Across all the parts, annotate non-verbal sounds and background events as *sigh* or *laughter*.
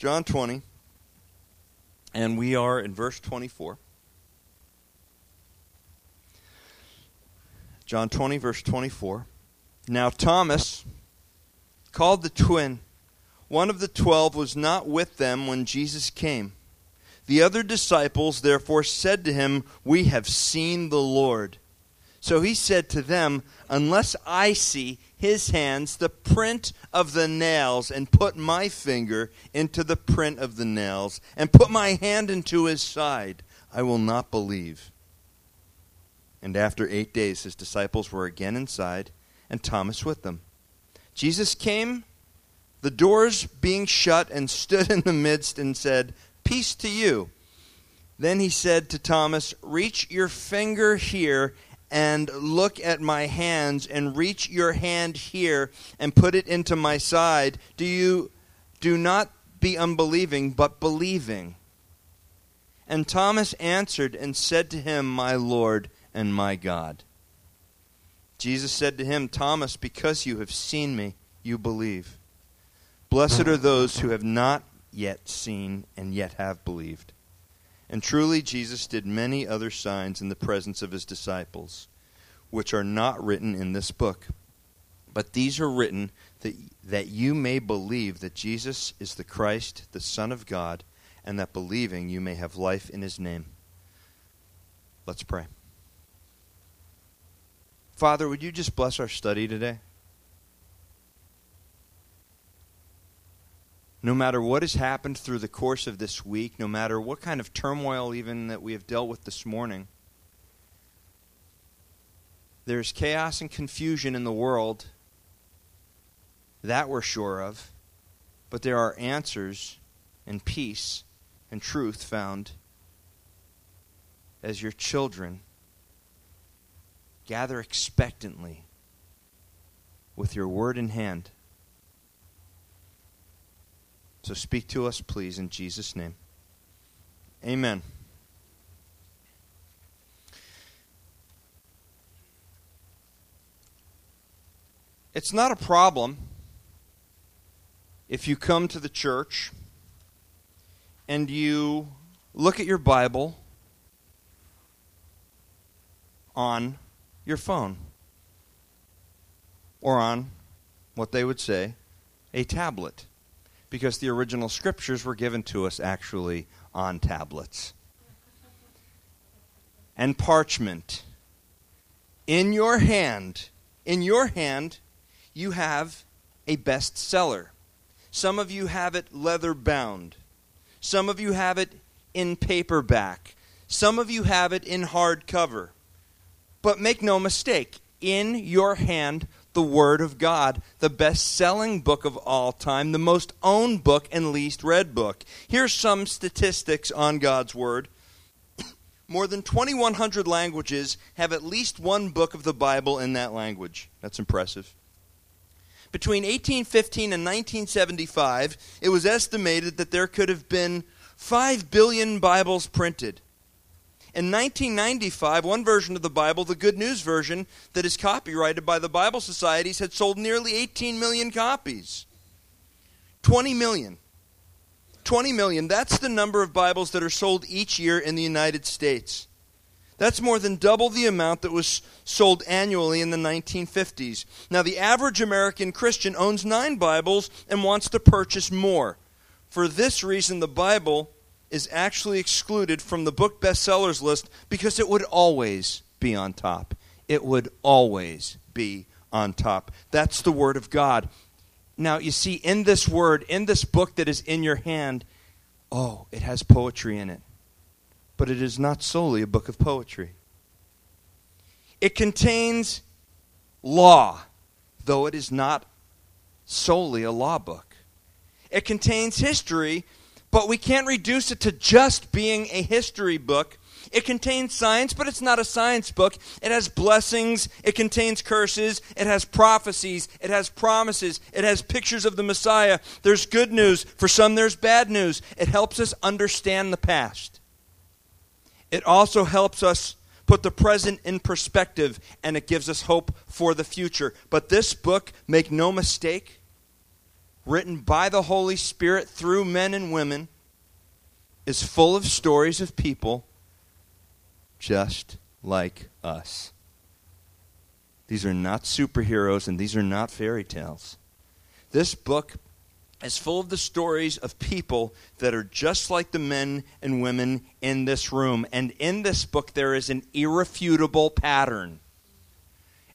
John 20, and we are in verse 24. John 20, verse 24. Now, Thomas, called the twin, one of the twelve, was not with them when Jesus came. The other disciples therefore said to him, We have seen the Lord. So he said to them, Unless I see his hands, the print of the nails, and put my finger into the print of the nails, and put my hand into his side, I will not believe. And after eight days, his disciples were again inside, and Thomas with them. Jesus came, the doors being shut, and stood in the midst and said, Peace to you. Then he said to Thomas, Reach your finger here and look at my hands, and reach your hand here and put it into my side. Do you do not be unbelieving, but believing? And Thomas answered and said to him, My Lord and my God. Jesus said to him, Thomas, because you have seen me, you believe. Blessed are those who have not yet seen and yet have believed. And truly, Jesus did many other signs in the presence of his disciples, which are not written in this book. But these are written that, that you may believe that Jesus is the Christ, the Son of God, and that believing you may have life in his name. Let's pray. Father, would you just bless our study today? No matter what has happened through the course of this week, no matter what kind of turmoil even that we have dealt with this morning, there's chaos and confusion in the world. That we're sure of. But there are answers and peace and truth found as your children gather expectantly with your word in hand. So speak to us, please, in Jesus' name. Amen. It's not a problem if you come to the church and you look at your Bible on your phone or on what they would say a tablet because the original scriptures were given to us actually on tablets. And parchment. In your hand in your hand you have a bestseller. Some of you have it leather bound. Some of you have it in paperback. Some of you have it in hardcover. But make no mistake, in your hand, the Word of God, the best selling book of all time, the most owned book and least read book. Here's some statistics on God's Word. *clears throat* More than 2,100 languages have at least one book of the Bible in that language. That's impressive. Between 1815 and 1975, it was estimated that there could have been 5 billion Bibles printed. In 1995, one version of the Bible, the Good News Version, that is copyrighted by the Bible Societies, had sold nearly 18 million copies. 20 million. 20 million. That's the number of Bibles that are sold each year in the United States. That's more than double the amount that was sold annually in the 1950s. Now, the average American Christian owns nine Bibles and wants to purchase more. For this reason, the Bible is actually excluded from the book bestsellers list because it would always be on top. It would always be on top. That's the Word of God. Now, you see, in this Word, in this book that is in your hand, oh, it has poetry in it. But it is not solely a book of poetry. It contains law, though it is not solely a law book. It contains history, but we can't reduce it to just being a history book. It contains science, but it's not a science book. It has blessings, it contains curses, it has prophecies, it has promises, it has pictures of the Messiah. There's good news. For some, there's bad news. It helps us understand the past. It also helps us put the present in perspective, and it gives us hope for the future. But this book, make no mistake, written by the Holy Spirit through men and women, is full of stories of people just like us. These are not superheroes and these are not fairy tales. This book is full of the stories of people that are just like the men and women in this room. And in this book, there is an irrefutable pattern.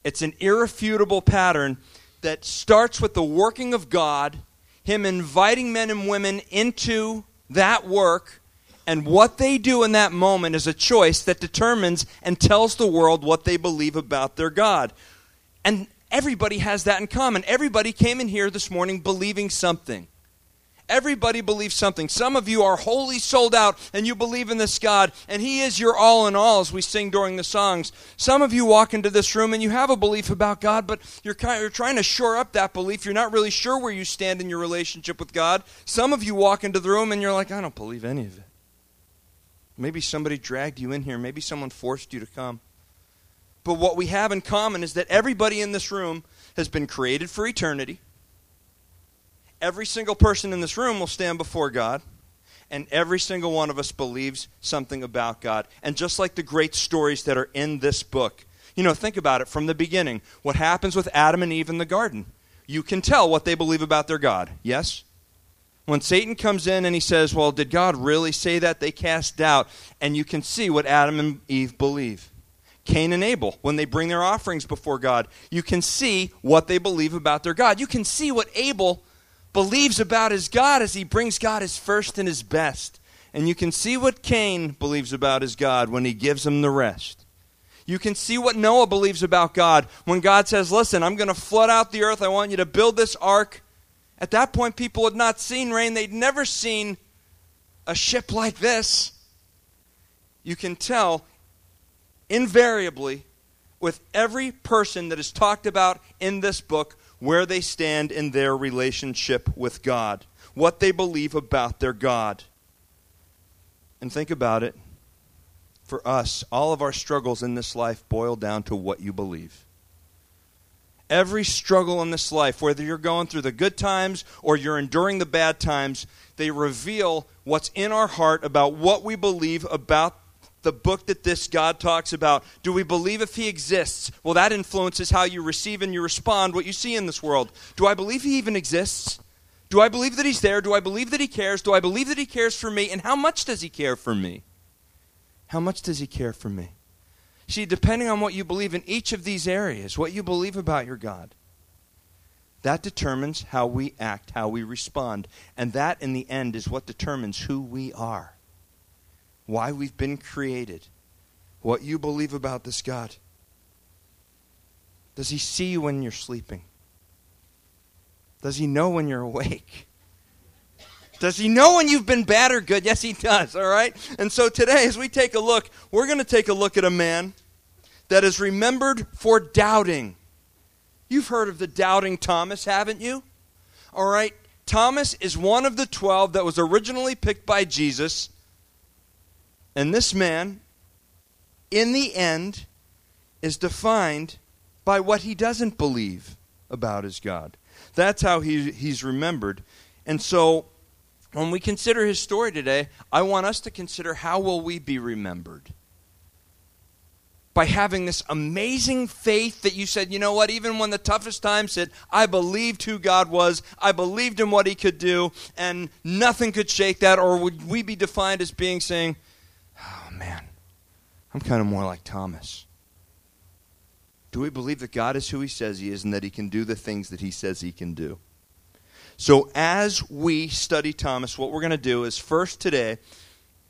It's an irrefutable pattern that starts with the working of God, Him inviting men and women into that work, and what they do in that moment is a choice that determines and tells the world what they believe about their God. And everybody has that in common. Everybody came in here this morning believing something. Everybody believes something. Some of you are wholly sold out and you believe in this God, and He is your all in all, as we sing during the songs. Some of you walk into this room and you have a belief about God, but you're, kind of, you're trying to shore up that belief. You're not really sure where you stand in your relationship with God. Some of you walk into the room and you're like, I don't believe any of it. Maybe somebody dragged you in here, maybe someone forced you to come. But what we have in common is that everybody in this room has been created for eternity. Every single person in this room will stand before God, and every single one of us believes something about God. And just like the great stories that are in this book, you know, think about it from the beginning. What happens with Adam and Eve in the garden? You can tell what they believe about their God. Yes? When Satan comes in and he says, Well, did God really say that? They cast doubt, and you can see what Adam and Eve believe. Cain and Abel, when they bring their offerings before God, you can see what they believe about their God. You can see what Abel believes about his God as he brings God his first and his best. And you can see what Cain believes about his God when he gives him the rest. You can see what Noah believes about God when God says, Listen, I'm going to flood out the earth. I want you to build this ark. At that point, people had not seen rain, they'd never seen a ship like this. You can tell invariably with every person that is talked about in this book where they stand in their relationship with God, what they believe about their God. And think about it. For us, all of our struggles in this life boil down to what you believe. Every struggle in this life, whether you're going through the good times or you're enduring the bad times, they reveal what's in our heart about what we believe about the book that this God talks about. Do we believe if He exists? Well, that influences how you receive and you respond what you see in this world. Do I believe He even exists? Do I believe that He's there? Do I believe that He cares? Do I believe that He cares for me? And how much does He care for me? How much does He care for me? See, depending on what you believe in each of these areas, what you believe about your God, that determines how we act, how we respond. And that, in the end, is what determines who we are why we've been created, what you believe about this God. Does he see you when you're sleeping? Does he know when you're awake? Does he know when you've been bad or good? Yes, he does, all right? And so today, as we take a look, we're going to take a look at a man that is remembered for doubting. You've heard of the doubting Thomas, haven't you? All right, Thomas is one of the twelve that was originally picked by Jesus and this man, in the end, is defined by what he doesn't believe about his God. That's how he, he's remembered. And so, when we consider his story today, I want us to consider how will we be remembered? By having this amazing faith that you said, you know what, even when the toughest times hit, I believed who God was, I believed in what he could do, and nothing could shake that, or would we be defined as being saying, man, I'm kind of more like Thomas. Do we believe that God is who he says he is and that he can do the things that he says he can do? So, as we study Thomas, what we're going to do is first today,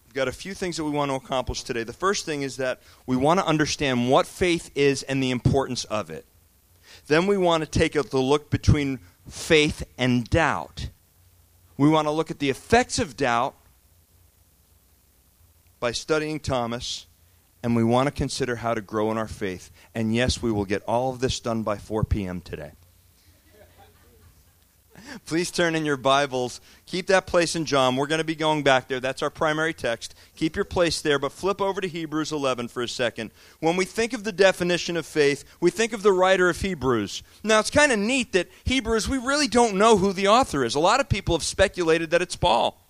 we've got a few things that we want to accomplish today. The first thing is that we want to understand what faith is and the importance of it. Then we want to take a look between faith and doubt. We want to look at the effects of doubt by studying Thomas, and we want to consider how to grow in our faith. And yes, we will get all of this done by 4 p.m. today. *laughs* Please turn in your Bibles. Keep that place in John. We're going to be going back there. That's our primary text. Keep your place there, but flip over to Hebrews 11 for a second. When we think of the definition of faith, we think of the writer of Hebrews. Now, it's kind of neat that Hebrews, we really don't know who the author is. A lot of people have speculated that it's Paul.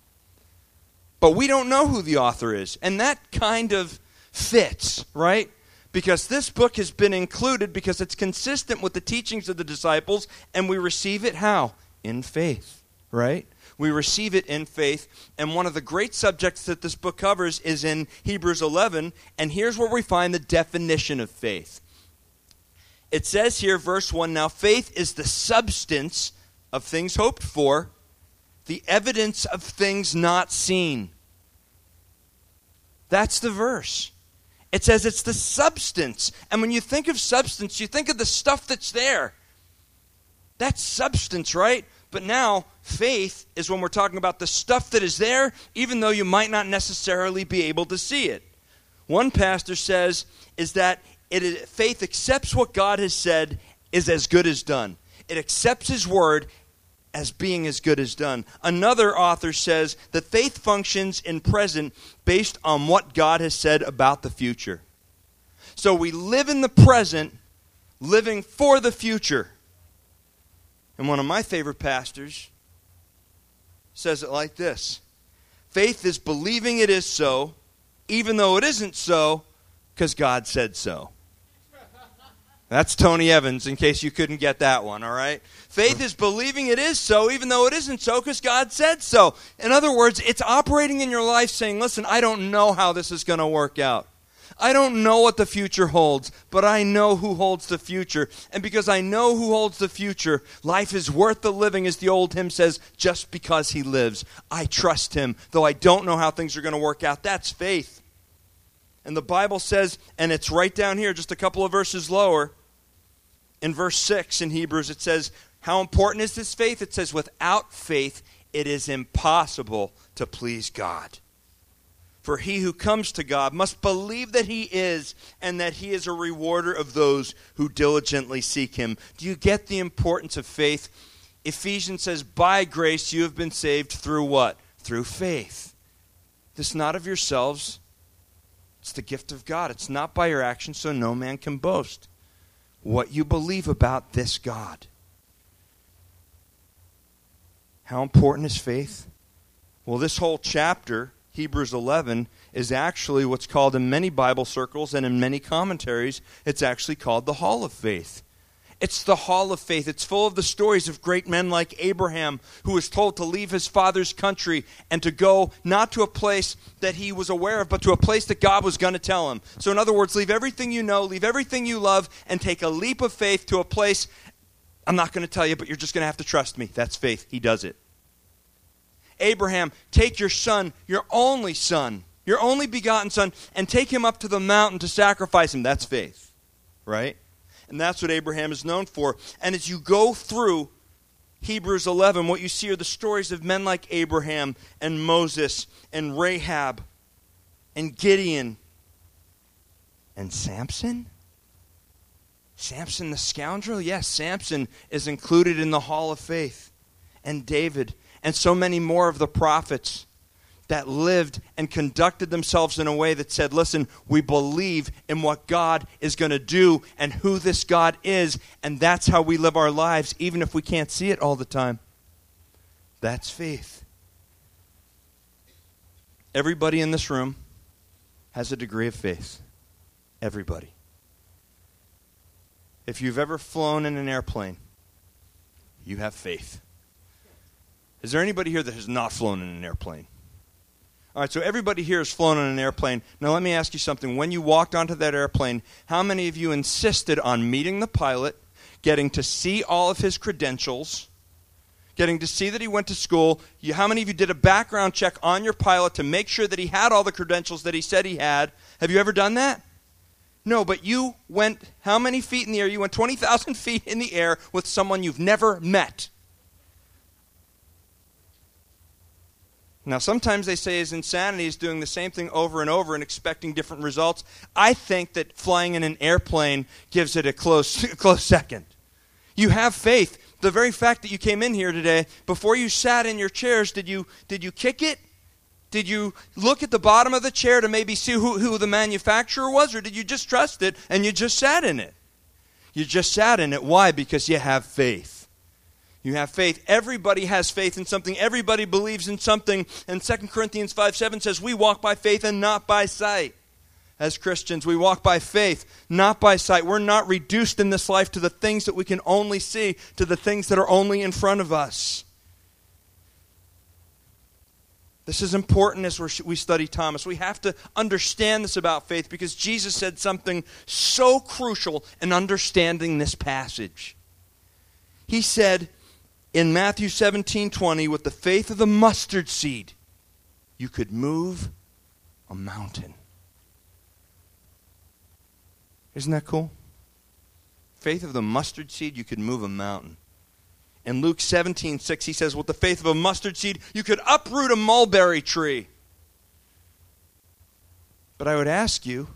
But we don't know who the author is. And that kind of fits, right? because this book has been included because it's consistent with the teachings of the disciples, and we receive it how? In faith, right? We receive it in faith. And one of the great subjects that this book covers is in Hebrews 11. And here's where we find the definition of faith. It says here, verse 1 Now faith is the substance of things hoped for, the evidence of things not seen. That's the verse. It says it's the substance. And when you think of substance, you think of the stuff that's there. That's substance, right? But now, faith is when we're talking about the stuff that is there, even though you might not necessarily be able to see it. One pastor says is that it faith accepts what God has said is as good as done. It accepts his word as being as good as done. Another author says that faith functions in present based on what God has said about the future. So we live in the present, living for the future. And one of my favorite pastors says it like this Faith is believing it is so, even though it isn't so, because God said so. That's Tony Evans, in case you couldn't get that one, all right? Faith is believing it is so, even though it isn't so, because God said so. In other words, it's operating in your life saying, listen, I don't know how this is going to work out. I don't know what the future holds, but I know who holds the future. And because I know who holds the future, life is worth the living, as the old hymn says, just because he lives. I trust him, though I don't know how things are going to work out. That's faith. And the Bible says, and it's right down here, just a couple of verses lower, in verse 6 in Hebrews, it says, How important is this faith? It says, Without faith, it is impossible to please God. For he who comes to God must believe that he is, and that he is a rewarder of those who diligently seek him. Do you get the importance of faith? Ephesians says, By grace you have been saved through what? Through faith. This not of yourselves, it's the gift of God. It's not by your actions, so no man can boast. What you believe about this God. How important is faith? Well, this whole chapter, Hebrews 11, is actually what's called in many Bible circles and in many commentaries, it's actually called the Hall of Faith. It's the hall of faith. It's full of the stories of great men like Abraham, who was told to leave his father's country and to go not to a place that he was aware of, but to a place that God was going to tell him. So, in other words, leave everything you know, leave everything you love, and take a leap of faith to a place. I'm not going to tell you, but you're just going to have to trust me. That's faith. He does it. Abraham, take your son, your only son, your only begotten son, and take him up to the mountain to sacrifice him. That's faith, right? And that's what Abraham is known for. And as you go through Hebrews 11, what you see are the stories of men like Abraham and Moses and Rahab and Gideon and Samson. Samson the scoundrel? Yes, Samson is included in the hall of faith. And David and so many more of the prophets that lived and conducted themselves in a way that said, listen, we believe in what God is going to do and who this God is, and that's how we live our lives, even if we can't see it all the time. That's faith. Everybody in this room has a degree of faith. Everybody. If you've ever flown in an airplane, you have faith. Is there anybody here that has not flown in an airplane? All right, so everybody here has flown on an airplane. Now, let me ask you something. When you walked onto that airplane, how many of you insisted on meeting the pilot, getting to see all of his credentials, getting to see that he went to school? You, how many of you did a background check on your pilot to make sure that he had all the credentials that he said he had? Have you ever done that? No, but you went how many feet in the air? You went 20,000 *laughs* feet in the air with someone you've never met. Now, sometimes they say his insanity is doing the same thing over and over and expecting different results. I think that flying in an airplane gives it a close, *laughs* close second. You have faith, the very fact that you came in here today, before you sat in your chairs, did you, did you kick it? Did you look at the bottom of the chair to maybe see who, who the manufacturer was, or did you just trust it and you just sat in it? You just sat in it. Why? Because you have faith. You have faith. Everybody has faith in something. Everybody believes in something. And 2 Corinthians 5 7 says, We walk by faith and not by sight as Christians. We walk by faith, not by sight. We're not reduced in this life to the things that we can only see, to the things that are only in front of us. This is important as we study Thomas. We have to understand this about faith because Jesus said something so crucial in understanding this passage. He said in Matthew 17 20, with the faith of the mustard seed, you could move a mountain. Isn't that cool? Faith of the mustard seed, you could move a mountain. In Luke 17, 6, he says, With the faith of a mustard seed, you could uproot a mulberry tree. But I would ask you,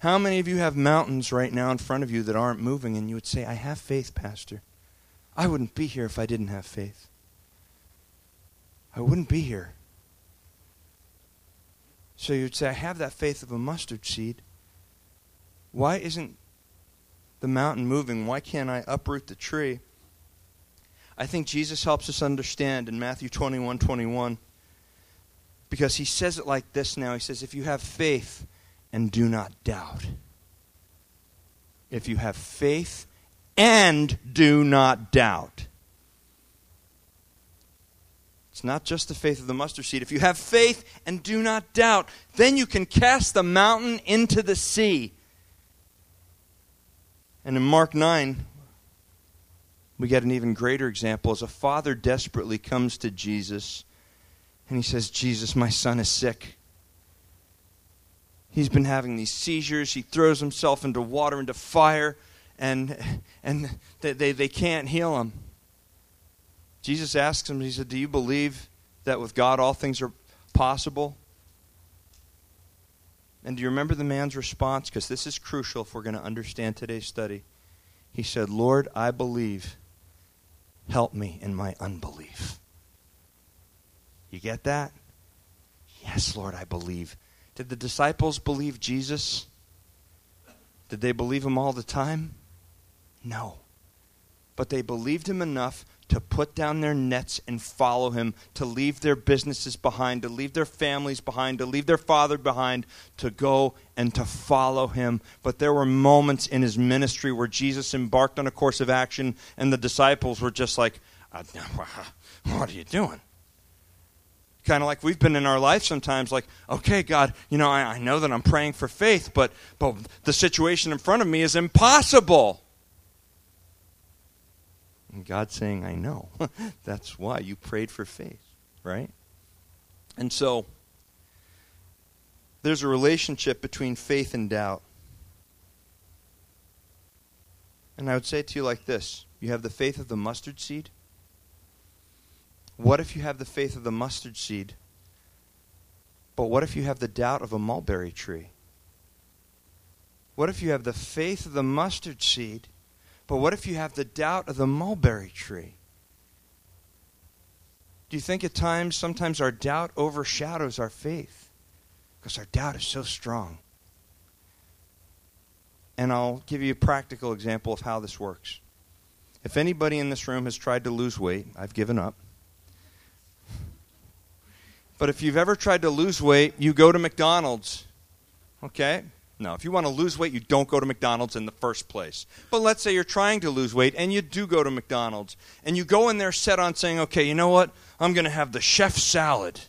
how many of you have mountains right now in front of you that aren't moving? And you would say, I have faith, Pastor. I wouldn't be here if I didn't have faith. I wouldn't be here. So you'd say, I have that faith of a mustard seed. Why isn't the mountain moving? Why can't I uproot the tree? I think Jesus helps us understand in Matthew 21 21 because he says it like this now. He says, If you have faith and do not doubt, if you have faith and do not doubt. It's not just the faith of the mustard seed. If you have faith and do not doubt, then you can cast the mountain into the sea and in Mark 9, we get an even greater example as a father desperately comes to Jesus and he says, Jesus, my son is sick. He's been having these seizures. He throws himself into water, into fire, and, and they, they, they can't heal him. Jesus asks him, He said, Do you believe that with God all things are possible? And do you remember the man's response? Because this is crucial if we're going to understand today's study. He said, Lord, I believe. Help me in my unbelief. You get that? Yes, Lord, I believe. Did the disciples believe Jesus? Did they believe him all the time? No. But they believed him enough to put down their nets and follow him, to leave their businesses behind, to leave their families behind, to leave their father behind, to go and to follow him. But there were moments in his ministry where Jesus embarked on a course of action, and the disciples were just like, uh, *laughs* What are you doing? Kind of like we've been in our life sometimes, like, okay, God, you know, I, I know that I'm praying for faith, but, but the situation in front of me is impossible. And God's saying, I know. *laughs* That's why you prayed for faith, right? And so, there's a relationship between faith and doubt. And I would say to you like this you have the faith of the mustard seed. What if you have the faith of the mustard seed, but what if you have the doubt of a mulberry tree? What if you have the faith of the mustard seed, but what if you have the doubt of the mulberry tree? Do you think at times, sometimes our doubt overshadows our faith? Because our doubt is so strong. And I'll give you a practical example of how this works. If anybody in this room has tried to lose weight, I've given up. But if you've ever tried to lose weight, you go to McDonald's. Okay? No, if you want to lose weight, you don't go to McDonald's in the first place. But let's say you're trying to lose weight and you do go to McDonald's and you go in there set on saying, okay, you know what? I'm going to have the chef salad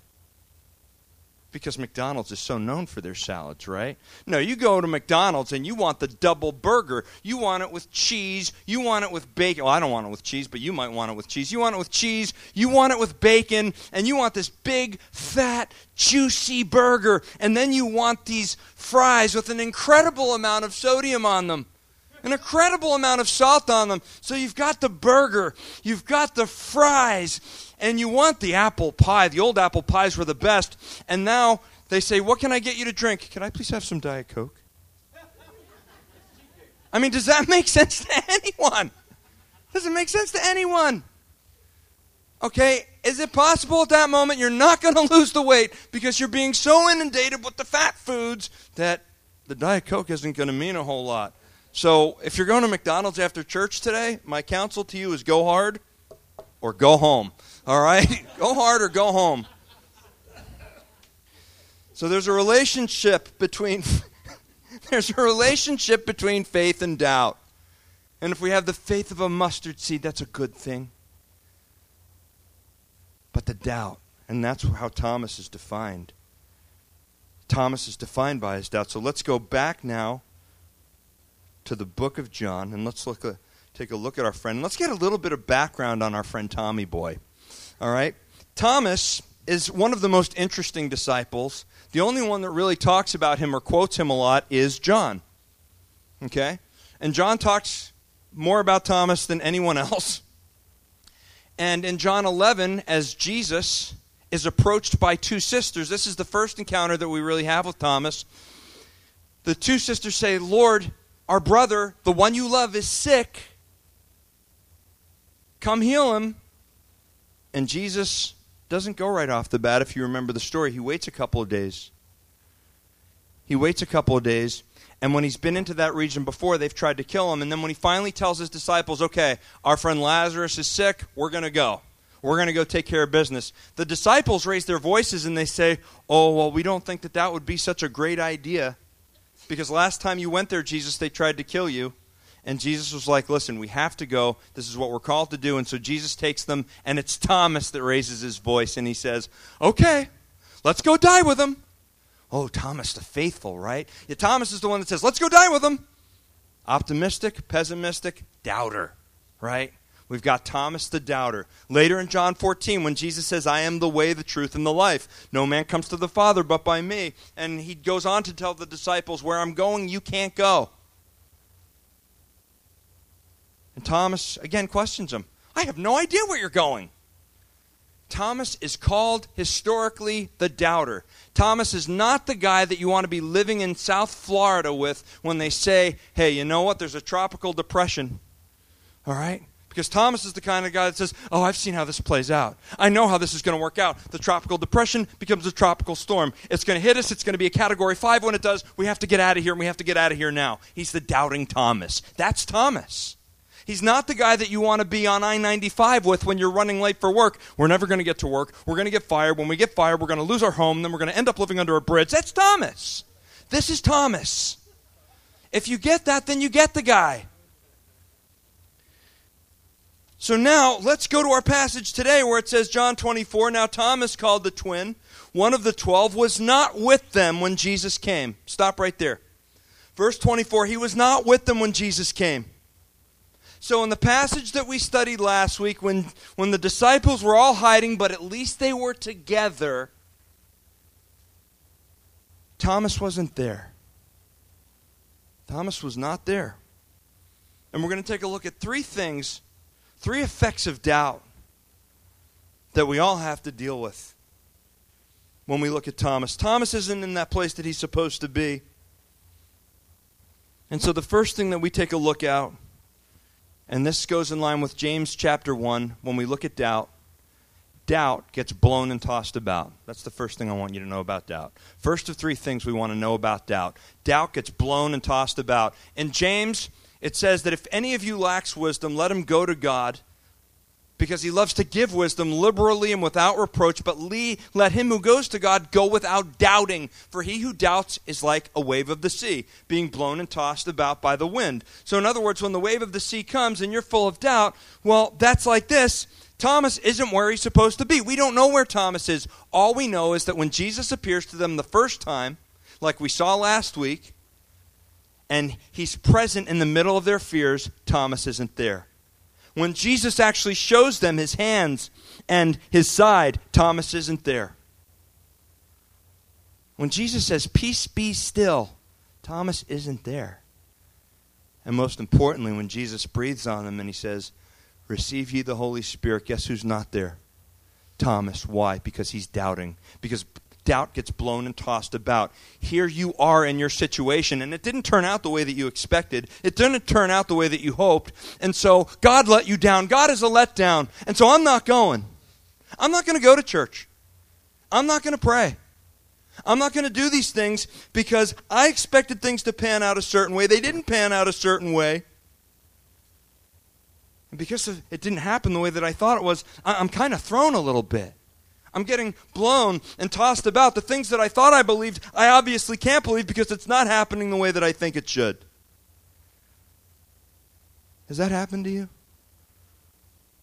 because McDonald's is so known for their salads, right? No, you go to McDonald's and you want the double burger. You want it with cheese. You want it with bacon. Well, I don't want it with cheese, but you might want it with cheese. You want it with cheese. You want it with bacon. And you want this big, fat, juicy burger. And then you want these fries with an incredible amount of sodium on them an incredible amount of salt on them. So you've got the burger, you've got the fries, and you want the apple pie. The old apple pies were the best. And now they say, What can I get you to drink? Can I please have some Diet Coke? I mean, does that *laughs* make sense to anyone? Doesn't make sense to anyone. Okay, is it possible at that moment you're not going *laughs* to lose the weight because you're being so inundated with the fat foods that the Diet Coke isn't going to mean a whole lot? So, if you're going to McDonald's after church today, my counsel to you is go hard or go home. All right? *laughs* go hard or go home. So there's a relationship between *laughs* there's a relationship between faith and doubt. And if we have the faith of a mustard seed, that's a good thing. But the doubt, and that's how Thomas is defined. Thomas is defined by his doubt. So let's go back now to the book of John and let's look a, take a look at our friend. Let's get a little bit of background on our friend Tommy boy. All right? Thomas is one of the most interesting disciples. The only one that really talks about him or quotes him a lot is John. Okay? And John talks more about Thomas than anyone else. And in John 11, as Jesus is approached by two sisters, this is the first encounter that we really have with Thomas. The two sisters say, Lord, our brother, the one you love, is sick. Come heal him. And Jesus doesn't go right off the bat, if you remember the story. He waits a couple of days. He waits a couple of days, and when he's been into that region before, they've tried to kill him. And then when he finally tells his disciples, okay, our friend Lazarus is sick, we're going to go. We're going to go take care of business. The disciples raise their voices and they say, oh, well, we don't think that that would be such a great idea. Because last time you went there, Jesus, they tried to kill you. And Jesus was like, listen, we have to go. This is what we're called to do. And so Jesus takes them, and it's Thomas that raises his voice, and he says, okay, let's go die with him. Oh, Thomas the faithful, right? Yeah, Thomas is the one that says, let's go die with him. Optimistic, pessimistic, doubter, right? We've got Thomas the doubter. Later in John 14, when Jesus says, I am the way, the truth, and the life. No man comes to the Father but by me. And he goes on to tell the disciples, Where I'm going, you can't go. And Thomas again questions him I have no idea where you're going. Thomas is called historically the doubter. Thomas is not the guy that you want to be living in South Florida with when they say, hey, you know what? There's a tropical depression. All right? Because Thomas is the kind of guy that says, Oh, I've seen how this plays out. I know how this is going to work out. The tropical depression becomes a tropical storm. It's going to hit us. It's going to be a category five. When it does, we have to get out of here, and we have to get out of here now. He's the doubting Thomas. That's Thomas. He's not the guy that you want to be on I 95 with when you're running late for work. We're never going to get to work. We're going to get fired. When we get fired, we're going to lose our home. Then we're going to end up living under a bridge. That's Thomas. This is Thomas. If you get that, then you get the guy. So now let's go to our passage today where it says, John 24, now Thomas called the twin, one of the twelve, was not with them when Jesus came. Stop right there. Verse 24, he was not with them when Jesus came. So, in the passage that we studied last week, when, when the disciples were all hiding, but at least they were together, Thomas wasn't there. Thomas was not there. And we're going to take a look at three things Three effects of doubt that we all have to deal with when we look at Thomas. Thomas isn't in that place that he's supposed to be. And so the first thing that we take a look at, and this goes in line with James chapter 1, when we look at doubt, doubt gets blown and tossed about. That's the first thing I want you to know about doubt. First of three things we want to know about doubt doubt gets blown and tossed about. In James, it says that if any of you lacks wisdom, let him go to God because he loves to give wisdom liberally and without reproach, but let him who goes to God go without doubting. For he who doubts is like a wave of the sea, being blown and tossed about by the wind. So, in other words, when the wave of the sea comes and you're full of doubt, well, that's like this. Thomas isn't where he's supposed to be. We don't know where Thomas is. All we know is that when Jesus appears to them the first time, like we saw last week, and he's present in the middle of their fears, Thomas isn't there. When Jesus actually shows them his hands and his side, Thomas isn't there. When Jesus says, Peace be still, Thomas isn't there. And most importantly, when Jesus breathes on them and he says, Receive ye the Holy Spirit, guess who's not there? Thomas. Why? Because he's doubting. Because doubt gets blown and tossed about. Here you are in your situation, and it didn't turn out the way that you expected. It didn't turn out the way that you hoped. And so God let you down. God is a letdown. And so I'm not going. I'm not going to go to church. I'm not going to pray. I'm not going to do these things because I expected things to pan out a certain way. They didn't pan out a certain way. And because it didn't happen the way that I thought it was, I'm kind of thrown a little bit. I'm getting blown and tossed about. The things that I thought I believed, I obviously can't believe because it's not happening the way that I think it should. Has that happened to you?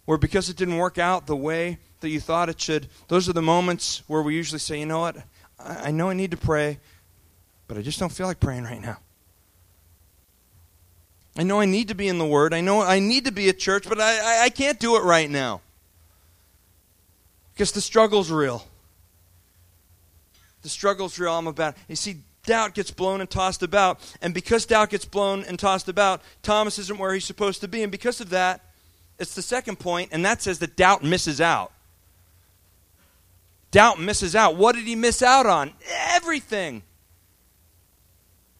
Where because it didn't work out the way that you thought it should, those are the moments where we usually say, you know what? I know I need to pray, but I just don't feel like praying right now. I know I need to be in the Word. I know I need to be at church, but I, I, I can't do it right now. Because the struggle's real. The struggle's real. I'm about. You see, doubt gets blown and tossed about. And because doubt gets blown and tossed about, Thomas isn't where he's supposed to be. And because of that, it's the second point, and that says that doubt misses out. Doubt misses out. What did he miss out on? Everything.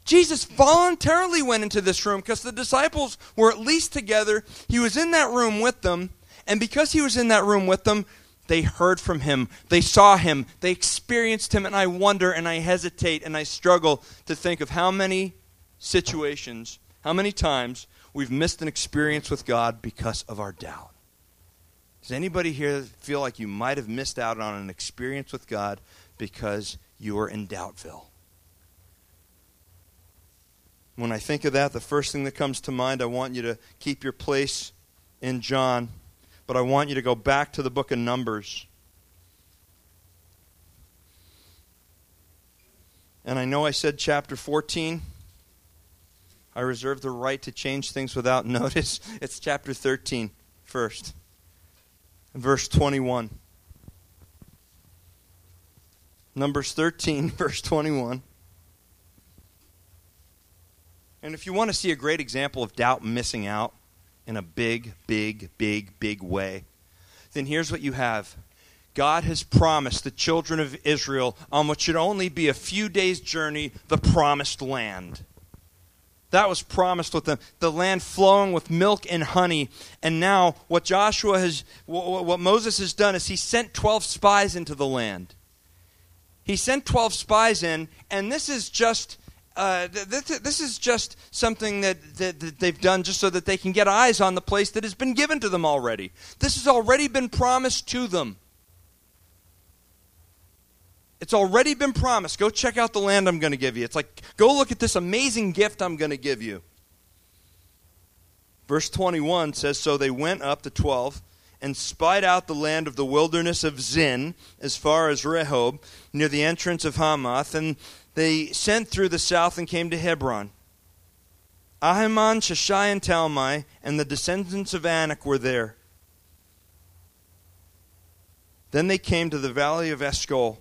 Jesus voluntarily went into this room because the disciples were at least together. He was in that room with them. And because he was in that room with them, they heard from him. They saw him. They experienced him. And I wonder and I hesitate and I struggle to think of how many situations, how many times we've missed an experience with God because of our doubt. Does anybody here feel like you might have missed out on an experience with God because you were in Doubtville? When I think of that, the first thing that comes to mind, I want you to keep your place in John, but I want you to go back to the book of Numbers. And I know I said chapter 14. I reserve the right to change things without *laughs* notice. It's chapter 13 first verse 21. Numbers 13, *laughs* verse 21. And if you want to see a great example of doubt missing out in a big, big, big, big way, then here's what you have. God has promised the children of Israel on what should only be a few days' journey the promised land. That was promised with them. The land flowing with milk and honey. And now, what Joshua has, what Moses has done is he sent 12 spies into the land. He sent 12 spies in, and this is just. Uh, this, this, is just something that, that, that they've done just so that they can get eyes on the place that has been given to them already. This has already been promised to them. It's already been promised. Go check out the land I'm going to give you. It's like, go look at this amazing gift I'm going to give you. Verse 21 says So they went up the 12 and spied out the land of the wilderness of Zin as far as Rehob, near the entrance of Hamath, and they sent through the south and came to Hebron. Ahiman, Sheshai, and Talmai, and the descendants of Anak were there. Then they came to the valley of Eshcol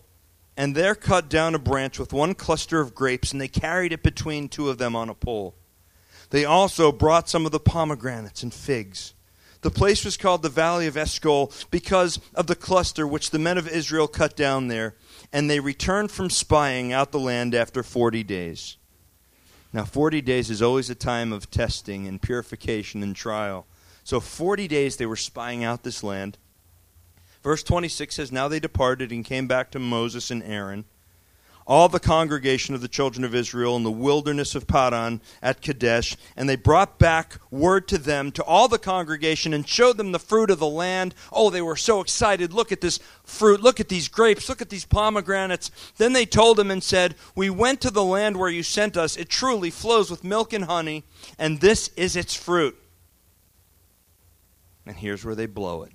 and there cut down a branch with one cluster of grapes, and they carried it between two of them on a pole. They also brought some of the pomegranates and figs. The place was called the Valley of Eshcol because of the cluster which the men of Israel cut down there, and they returned from spying out the land after forty days. Now, 40 days is always a time of testing and purification and trial. So, 40 days they were spying out this land. Verse 26 says, Now they departed and came back to Moses and Aaron, all the congregation of the children of Israel in the wilderness of Paran at Kadesh, and they brought back word to them, to all the congregation, and showed them the fruit of the land. Oh, they were so excited. Look at this fruit. Look at these grapes. Look at these pomegranates. Then they told them and said, We went to the land where you sent us. It truly flows with milk and honey, and this is its fruit. And here's where they blow it.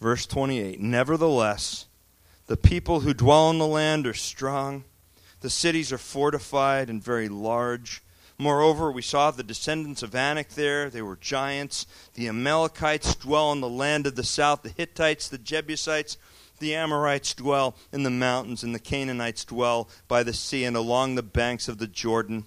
Verse 28 Nevertheless, the people who dwell in the land are strong, the cities are fortified and very large. Moreover, we saw the descendants of Anak there. They were giants. The Amalekites dwell in the land of the south. The Hittites, the Jebusites, the Amorites dwell in the mountains, and the Canaanites dwell by the sea and along the banks of the Jordan.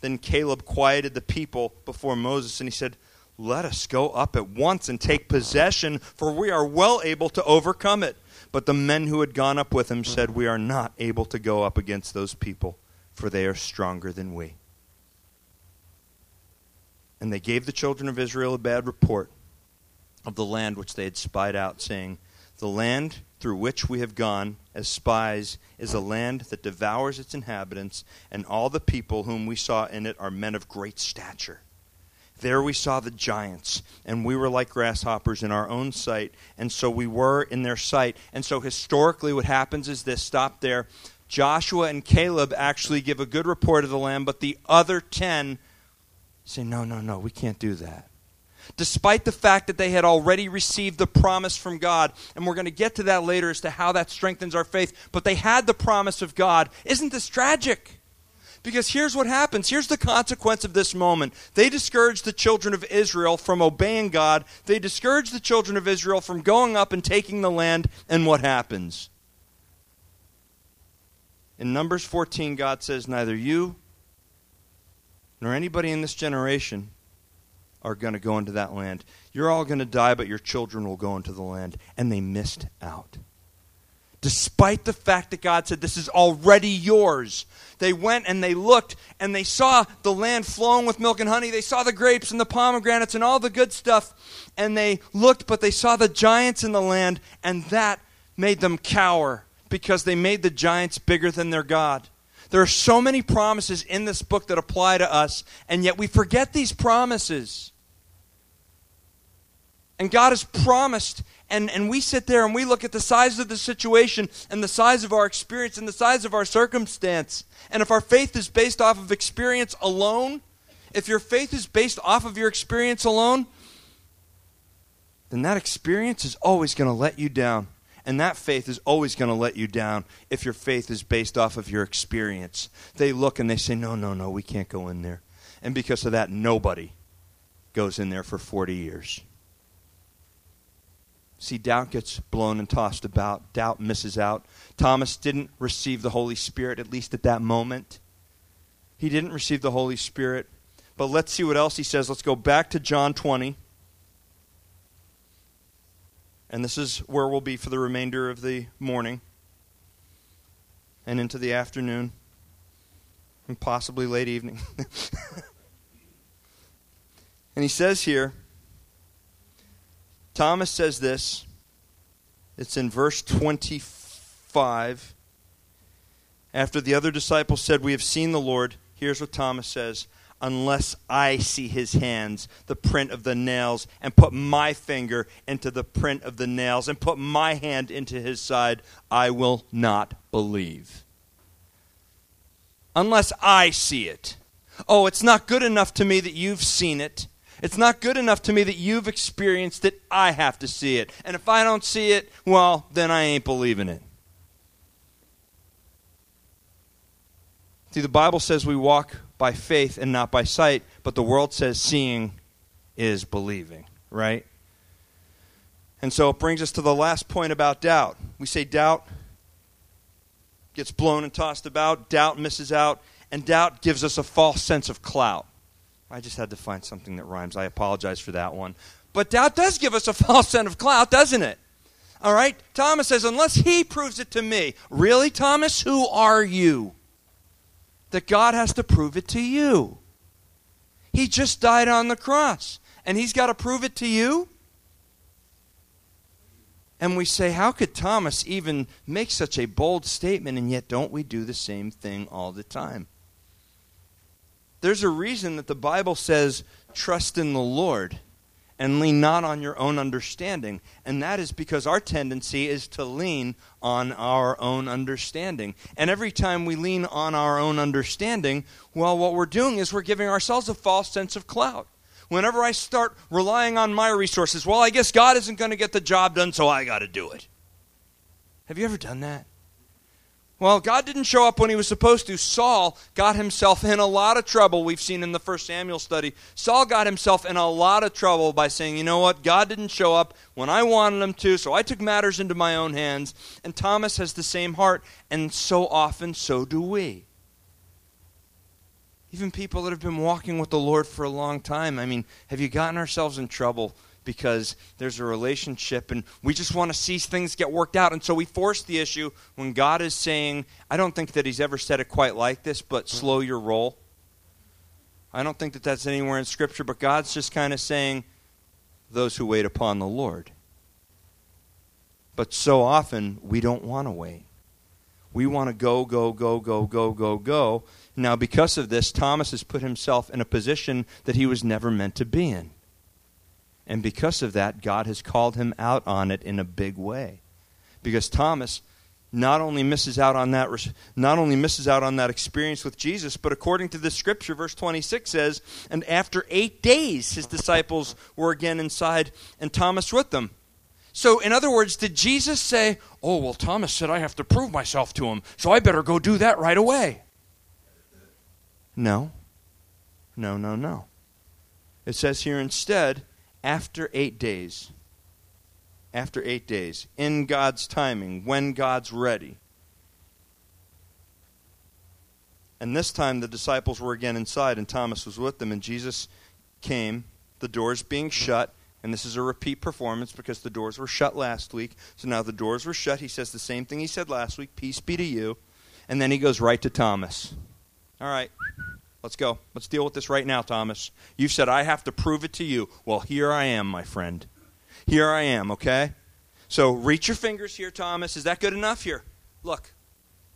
Then Caleb quieted the people before Moses, and he said, let us go up at once and take possession, for we are well able to overcome it. But the men who had gone up with him said, We are not able to go up against those people, for they are stronger than we. And they gave the children of Israel a bad report of the land which they had spied out, saying, The land through which we have gone as spies is a land that devours its inhabitants, and all the people whom we saw in it are men of great stature. There we saw the giants, and we were like grasshoppers in our own sight, and so we were in their sight. And so historically, what happens is this stop there. Joshua and Caleb actually give a good report of the land, but the other ten say, No, no, no, we can't do that despite the fact that they had already received the promise from God. And we're going to get to that later as to how that strengthens our faith. But they had the promise of God. Isn't this tragic? Because here's what happens. Here's the consequence of this moment. They discourage the children of Israel from obeying God. They discourage the children of Israel from going up and taking the land. And what happens? In Numbers 14, God says, Neither you nor anybody in this generation are going to go into that land. You're all going to die, but your children will go into the land. And they missed out. Despite the fact that God said, This is already yours, they went and they looked and they saw the land flowing with milk and honey. They saw the grapes and the pomegranates and all the good stuff. And they looked, but they saw the giants in the land, and that made them cower because they made the giants bigger than their God. There are so many promises in this book that apply to us, and yet we forget these promises. And God has promised, and, and we sit there and we look at the size of the situation and the size of our experience and the size of our circumstance. And if our faith is based off of experience alone, if your faith is based off of your experience alone, then that experience is always going to let you down. And that faith is always going to let you down if your faith is based off of your experience. They look and they say, no, no, no, we can't go in there. And because of that, nobody goes in there for 40 years. See, doubt gets blown and tossed about. Doubt misses out. Thomas didn't receive the Holy Spirit, at least at that moment. He didn't receive the Holy Spirit. But let's see what else he says. Let's go back to John 20. And this is where we'll be for the remainder of the morning and into the afternoon and possibly late evening. *laughs* and he says here, Thomas says this. It's in verse 25. After the other disciples said, We have seen the Lord, here's what Thomas says Unless I see his hands, the print of the nails, and put my finger into the print of the nails, and put my hand into his side, I will not believe. Unless I see it. Oh, it's not good enough to me that you've seen it. It's not good enough to me that you've experienced it. I have to see it. And if I don't see it, well, then I ain't believing it. See, the Bible says we walk by faith and not by sight, but the world says seeing is believing, right? And so it brings us to the last point about doubt. We say doubt gets blown and tossed about, doubt misses out, and doubt gives us a false sense of clout. I just had to find something that rhymes. I apologize for that one. But doubt does give us a *laughs* false sense of clout, doesn't it? All right? Thomas says, unless he proves it to me. Really, Thomas? Who are you? That God has to prove it to you. He just died on the cross, and he's got to prove it to you? And we say, how could Thomas even make such a bold statement, and yet don't we do the same thing all the time? There's a reason that the Bible says, trust in the Lord and lean not on your own understanding. And that is because our tendency is to lean on our own understanding. And every time we lean on our own understanding, well, what we're doing is we're giving ourselves a false sense of clout. Whenever I start relying on my resources, well, I guess God isn't going to get the job done, so I got to do it. Have you ever done that? Well, God didn't show up when he was supposed to. Saul got himself in a lot of trouble, we've seen in the first Samuel study. Saul got himself in a lot of trouble by saying, you know what, God didn't show up when I wanted him to, so I took matters into my own hands. And Thomas has the same heart, and so often so do we. Even people that have been walking with the Lord for a long time. I mean, have you gotten ourselves in trouble because there's a relationship and we just want to see things get worked out. And so we force the issue when God is saying, I don't think that He's ever said it quite like this, but slow your roll. I don't think that that's anywhere in Scripture, but God's just kind of saying, those who wait upon the Lord. But so often we don't want to wait. We want to go, go, go, go, go, go, go. Now, because of this, Thomas has put himself in a position that he was never meant to be in. And because of that, God has called him out on it in a big way. Because Thomas not only misses out on that not only misses out on that experience with Jesus, but according to the scripture verse 26 says, "And after 8 days his disciples were again inside and Thomas with them." So, in other words, did Jesus say, Oh, well, Thomas said I have to prove myself to him, so I better go do that right away? No. No, no, no. It says here instead, after eight days. After eight days. In God's timing, when God's ready. And this time the disciples were again inside, and Thomas was with them, and Jesus came, the doors being shut and this is a repeat performance because the doors were shut last week. So now the doors were shut. He says the same thing he said last week Peace be to you. And then he goes right to Thomas. All right, let's go. Let's deal with this right now, Thomas. You've said I have to prove it to you. Well, here I am, my friend. Here I am, okay? So reach your fingers here, Thomas. Is that good enough? Here, look.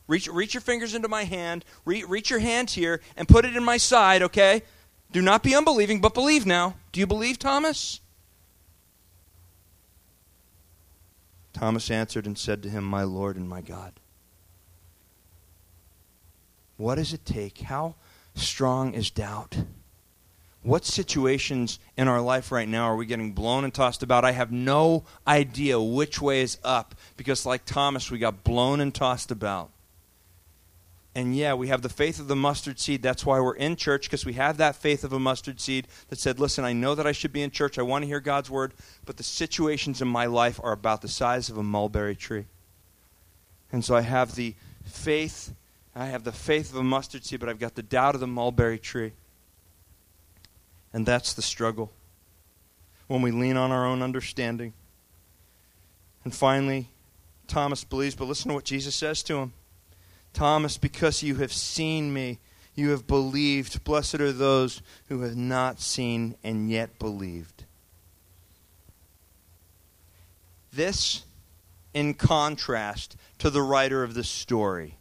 Reach, reach your fingers into my hand. Re- reach your hand here and put it in my side, okay? Do not be unbelieving, but believe now. Do you believe, Thomas? Thomas answered and said to him, My Lord and my God. What does it take? How strong is doubt? What situations in our life right now are we getting blown and tossed about? I have no idea which way is up because, like Thomas, we got blown and tossed about. And yeah, we have the faith of the mustard seed. That's why we're in church, because we have that faith of a mustard seed that said, listen, I know that I should be in church. I want to hear God's word, but the situations in my life are about the size of a mulberry tree. And so I have the faith, I have the faith of a mustard seed, but I've got the doubt of the mulberry tree. And that's the struggle when we lean on our own understanding. And finally, Thomas believes, but listen to what Jesus says to him. Thomas, because you have seen me, you have believed. Blessed are those who have not seen and yet believed. This in contrast to the writer of the story.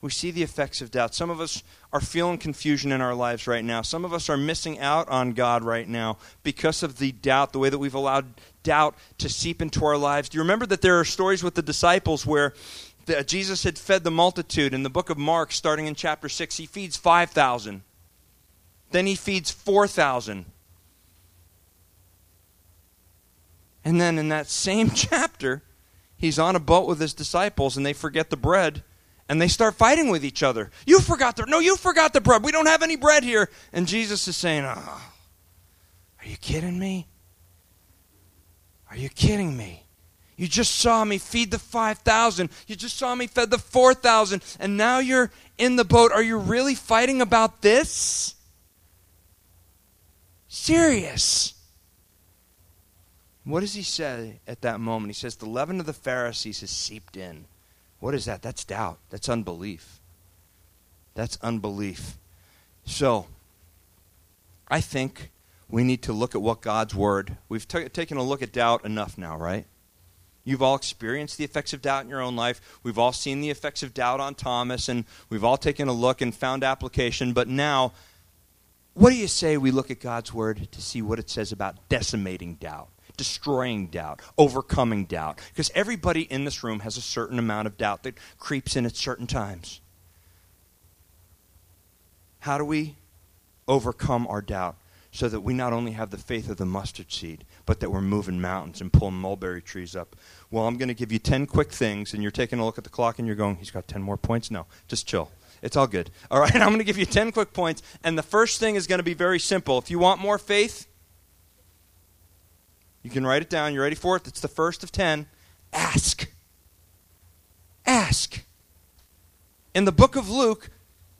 We see the effects of doubt. Some of us are feeling confusion in our lives right now. Some of us are missing out on God right now because of the doubt, the way that we've allowed doubt to seep into our lives. Do you remember that there are stories with the disciples where the, Jesus had fed the multitude. In the book of Mark, starting in chapter 6, he feeds 5,000. Then he feeds 4,000. And then in that same *laughs* chapter, he's on a boat with his disciples and they forget the bread and they start fighting with each other. You forgot the no, you forgot the bread. We don't have any bread here. And Jesus is saying, oh, "Are you kidding me? Are you kidding me? You just saw me feed the 5,000. You just saw me fed the 4,000. And now you're in the boat. Are you really fighting about this? Serious. What does he say at that moment? He says, The leaven of the Pharisees has seeped in. What is that? That's doubt. That's unbelief. That's unbelief. So, I think we need to look at what God's Word. We've t- taken a look at doubt enough now, right? You've all experienced the effects of doubt in your own life. We've all seen the effects of doubt on Thomas, and we've all taken a look and found application. But now, what do you say we look at God's Word to see what it says about decimating doubt, destroying doubt, overcoming doubt? Because everybody in this room has a certain amount of doubt that creeps in at certain times. How do we overcome our doubt? so that we not only have the faith of the mustard seed, but that we're moving mountains and pulling mulberry trees up. Well, I'm going to give you 10 quick things, and you're taking a look at the clock and you're going, he's got 10 more points? No, just chill. It's all good. All right, *laughs* I'm going to give you 10 quick points, and the first thing is going to be very simple. If you want more faith, you can write it down. You ready for it? It's the first of 10. Ask. Ask. In the book of Luke,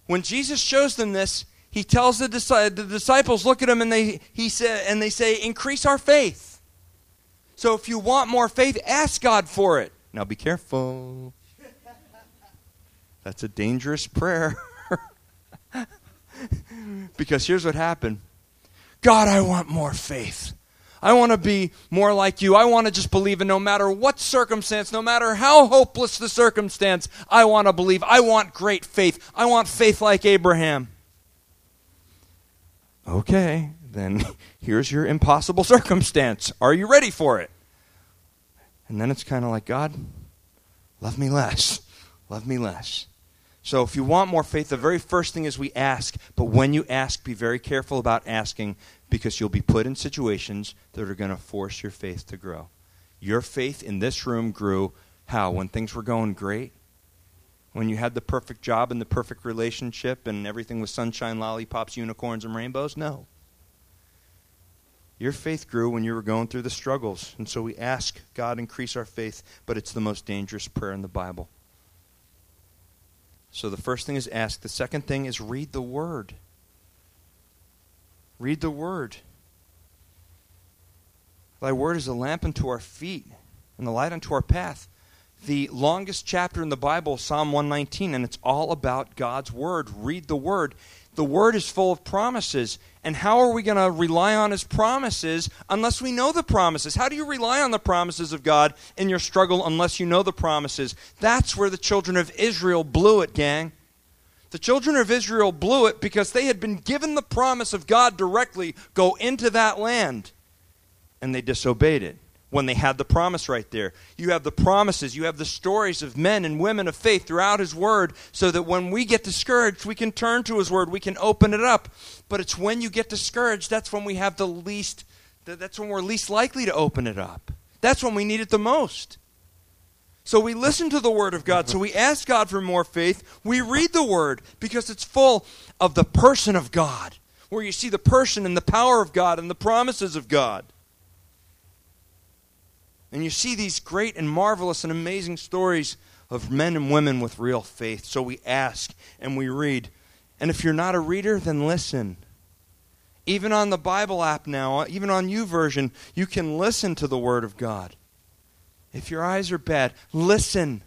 when Jesus shows them this, he tells the, the disciples, look at him, and they, he say, and they say, increase our faith. So if you want more faith, ask God for it. Now be careful. That's a dangerous prayer. *laughs* because here's what happened God, I want more faith. I want to be more like you. I want to just believe in no matter what circumstance, no matter how hopeless the circumstance, I want to believe. I want great faith. I want faith like Abraham. Okay, then *laughs* here's your impossible circumstance. Are you ready for it? And then it's kind of like, God, love me less. Love me less. So if you want more faith, the very first thing is we ask. But when you ask, be very careful about asking because you'll be put in situations that are going to force your faith to grow. Your faith in this room grew how? When things were going great? When you had the perfect job and the perfect relationship and everything was sunshine, lollipops, unicorns, and rainbows? No. Your faith grew when you were going through the struggles. And so we ask God increase our faith, but it's the most dangerous prayer in the Bible. So the first thing is ask. The second thing is read the Word. Read the Word. Thy Word is a lamp unto our feet and the light unto our path. The longest chapter in the Bible, Psalm 119, and it's all about God's Word. Read the Word. The Word is full of promises. And how are we going to rely on His promises unless we know the promises? How do you rely on the promises of God in your struggle unless you know the promises? That's where the children of Israel blew it, gang. The children of Israel blew it because they had been given the promise of God directly go into that land, and they disobeyed it when they had the promise right there. You have the promises, you have the stories of men and women of faith throughout His Word, so that when we get discouraged, we can turn to His Word, we can open it up. But it's when you get discouraged, that's when we have the least, that's when we're least likely to open it up. That's when we need it the most. So we listen to the Word of God. So we ask God for more faith. We read the Word because it's full of the person of God, where you see the person and the power of God and the promises of God. And you see these great and marvelous and amazing stories of men and women with real faith. So we ask and we read. And if you're not a reader, then listen. Even on the Bible app now, even on YouVersion, you can listen to the Word of God. If your eyes are bad, listen.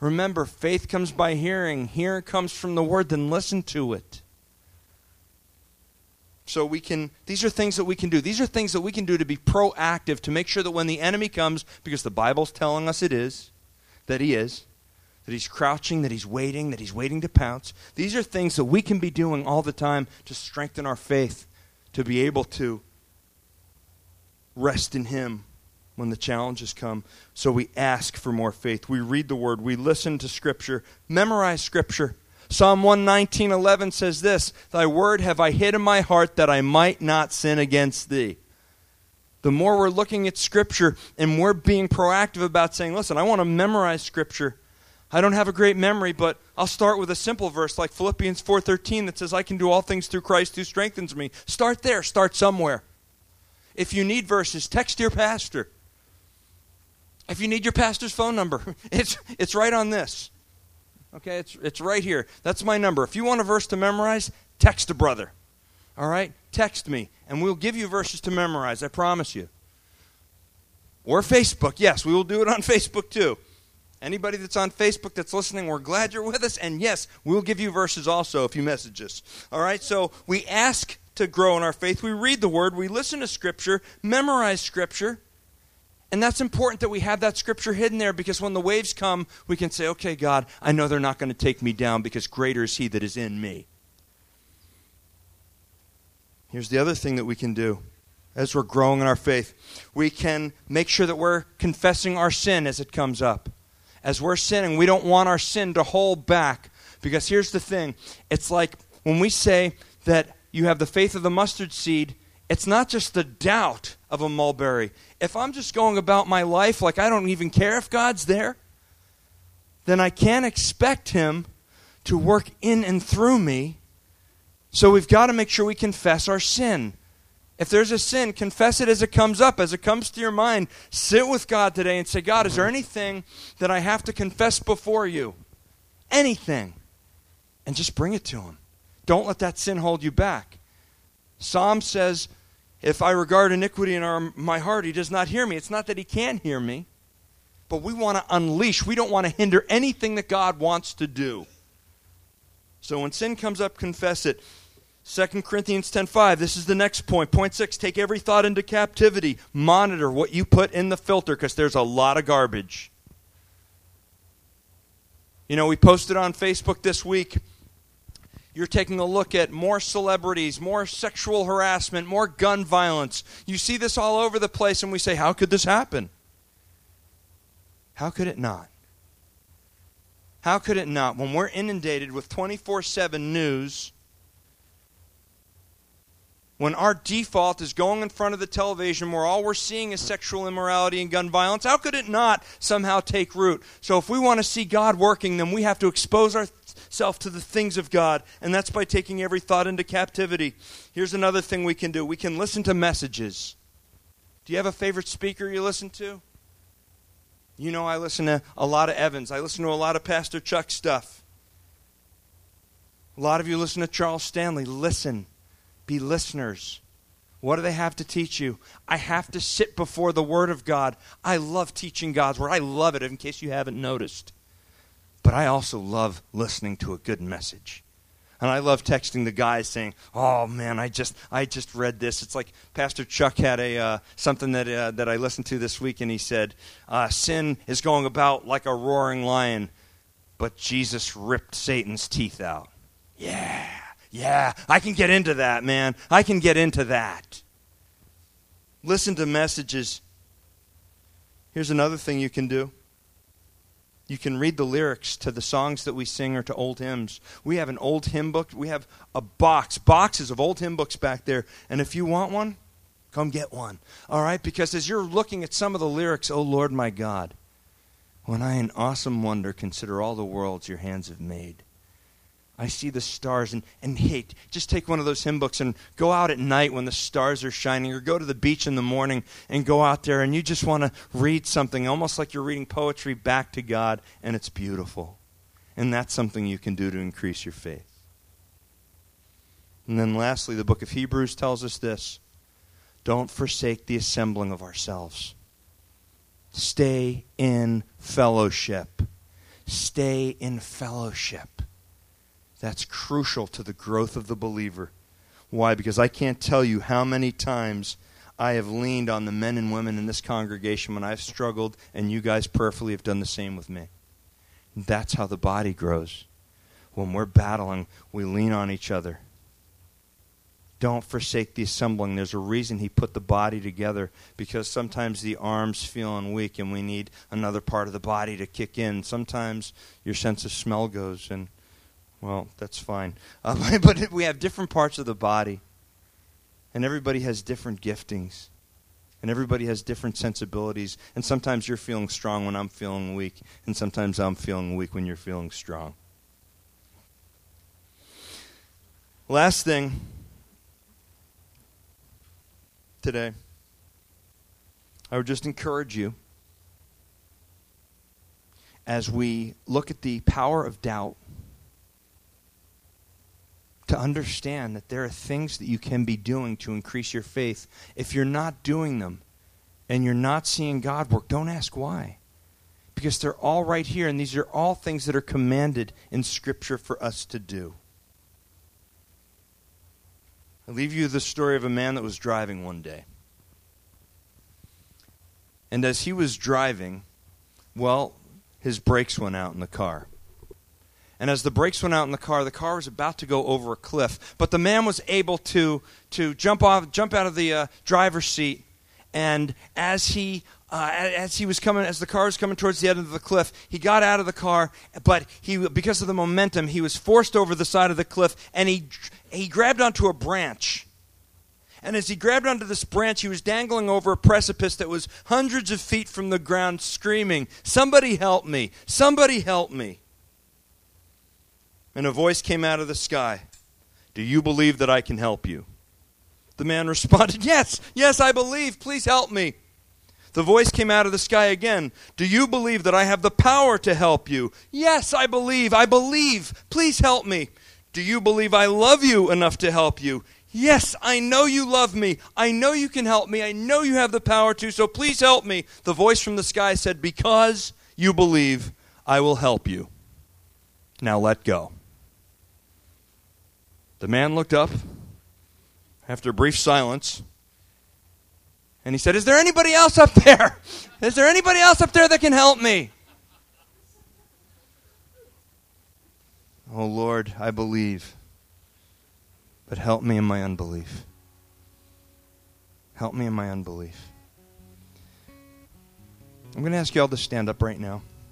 Remember, faith comes by hearing, hearing comes from the Word, then listen to it. So we can, these are things that we can do. These are things that we can do to be proactive, to make sure that when the enemy comes, because the Bible's telling us it is, that he is, that he's crouching, that he's waiting, that he's waiting to pounce. These are things that we can be doing all the time to strengthen our faith, to be able to rest in him when the challenges come. So we ask for more faith. We read the word, we listen to scripture, memorize scripture. Psalm 119:11 says this, "Thy word have I hid in my heart that I might not sin against thee." The more we're looking at scripture and we're being proactive about saying, "Listen, I want to memorize scripture." I don't have a great memory, but I'll start with a simple verse like Philippians 4:13 that says I can do all things through Christ who strengthens me. Start there, start somewhere. If you need verses, text your pastor. If you need your pastor's phone number, *laughs* it's it's right on this. Okay, it's, it's right here. That's my number. If you want a verse to memorize, text a brother. All right? Text me, and we'll give you verses to memorize. I promise you. Or Facebook. Yes, we will do it on *laughs* Facebook too. Anybody that's on Facebook that's listening, we're glad you're with us. And yes, we'll give you verses also if you message us. All right? So we ask to grow in our faith. We read the Word, we listen to Scripture, memorize Scripture. And that's important that we have that scripture hidden there because when the waves come, we can say, okay, God, I know they're not going to take me down because greater is He that is in me. Here's the other thing that we can do as we're growing in our faith we can make sure that we're confessing our sin as it comes up. As we're sinning, we don't want our sin to hold back because here's the thing it's like when we say that you have the faith of the mustard seed, it's not just the doubt of a mulberry. If I'm just going about my life like I don't even care if God's there, then I can't expect Him to work in and through me. So we've got to make sure we confess our sin. If there's a sin, confess it as it comes up, as it comes to your mind. Sit with God today and say, God, is there anything that I have to confess before you? Anything. And just bring it to Him. Don't let that sin hold you back. Psalm says, If I regard iniquity in our, my heart, he does not hear me. It's not that he can't hear me, but we want to unleash. We don't want to hinder anything that God wants to do. So when sin comes up, confess it. 2 Corinthians 10:5 this is the next point point 6 take every thought into captivity monitor what you put in the filter cuz there's a lot of garbage you know we posted on Facebook this week you're taking a look at more celebrities more sexual harassment more gun violence. You see this all over the place and we say how could this happen? How could it not? How could it not when we're inundated with 24/7 news when our default is going in front of the television where all we're seeing is sexual immorality and gun violence, how could it not somehow take root? So if we want to see God working, then we have to expose ourselves to the things of God, and that's by taking every thought into captivity. Here's another thing we can do we can listen to messages. Do you have a favorite speaker you listen to? You know, I listen to a lot of Evans. I listen to a lot of Pastor Chuck stuff. A lot of you listen to Charles Stanley. Listen be listeners. What do they have to teach you? I have to sit before the Word of God. I love teaching God's Word. I love it, in case you haven't noticed. But I also love listening to a good message. And I love texting the guys saying, "Oh man, I just I just read this." It's like Pastor Chuck had a uh, something that uh, that I listened to this week, and he said, uh, "Sin is going about like a roaring lion, but Jesus ripped Satan's teeth out." Yeah. Yeah, I can get into that, man. I can get into that. Listen to messages. Here's another thing you can do. You can read the lyrics to the songs that we sing or to old hymns. We have an old hymn book. We have a box, boxes of old hymn books back there. And if you want one, come get one. All right? Because as you're looking at some of the lyrics, oh Lord my God, when I in awesome wonder consider all the worlds your hands have made. I see the stars. And, and hey, just take one of those hymn books and go out at night when the stars are shining, or go to the beach in the morning and go out there and you just want to read something, almost like you're reading poetry back to God, and it's beautiful. And that's something you can do to increase your faith. And then lastly, the book of Hebrews tells us this don't forsake the assembling of ourselves. Stay in fellowship. Stay in fellowship. That's crucial to the growth of the believer. Why? Because I can't tell you how many times I have leaned on the men and women in this congregation when I've struggled, and you guys prayerfully have done the same with me. That's how the body grows. When we're battling, we lean on each other. Don't forsake the assembling. There's a reason he put the body together because sometimes the arm's feeling weak and we need another part of the body to kick in. Sometimes your sense of smell goes and well, that's fine. *laughs* Uh, but we have different parts of the body, and everybody has different giftings, and everybody has different sensibilities. And sometimes you're feeling strong when I'm feeling weak, and sometimes I'm feeling weak when you're feeling strong. Last thing today, I would just encourage you as we look at the power of doubt to understand that there are things that you can be doing to increase your faith. If you're not doing them and you're not seeing God work, don't ask why. Because they're all right here, and these are all things that are commanded in Scripture for us to do. I leave you the story of a man that was driving one day. And as he was driving, well, his brakes went out in the car. And as the brakes went out in the car, the car was about to go over a cliff. But the man was able to, to jump, off, jump out of the uh, driver's seat. And as he, uh, as he was coming, as the car was coming towards the end of the cliff, he got out of the car. But he, because of the momentum, he was forced over the side of the cliff. And he, he grabbed onto a branch. And as he grabbed onto this branch, he was dangling over a precipice that was hundreds of feet from the ground, screaming, Somebody help me! Somebody help me! And a voice came out of the sky Do you believe that I can help you? The man *laughs* responded, Yes, yes, I believe. Please help me. The voice came out of the sky again. Do you believe that I have the power to help you? Yes, I believe. I believe. Please help me. Do you believe I love you enough to help you? Yes, I know you love me. I know you can help me. I know you have the power to, so please help me. The voice from the sky said, Because you believe, I will help you. Now let go. The man looked up after a brief silence and he said, Is there anybody else up there? Is there anybody else up there that can help me? Oh Lord, I believe, but help me in my unbelief. Help me in my unbelief. I'm going to ask you all to stand up right now.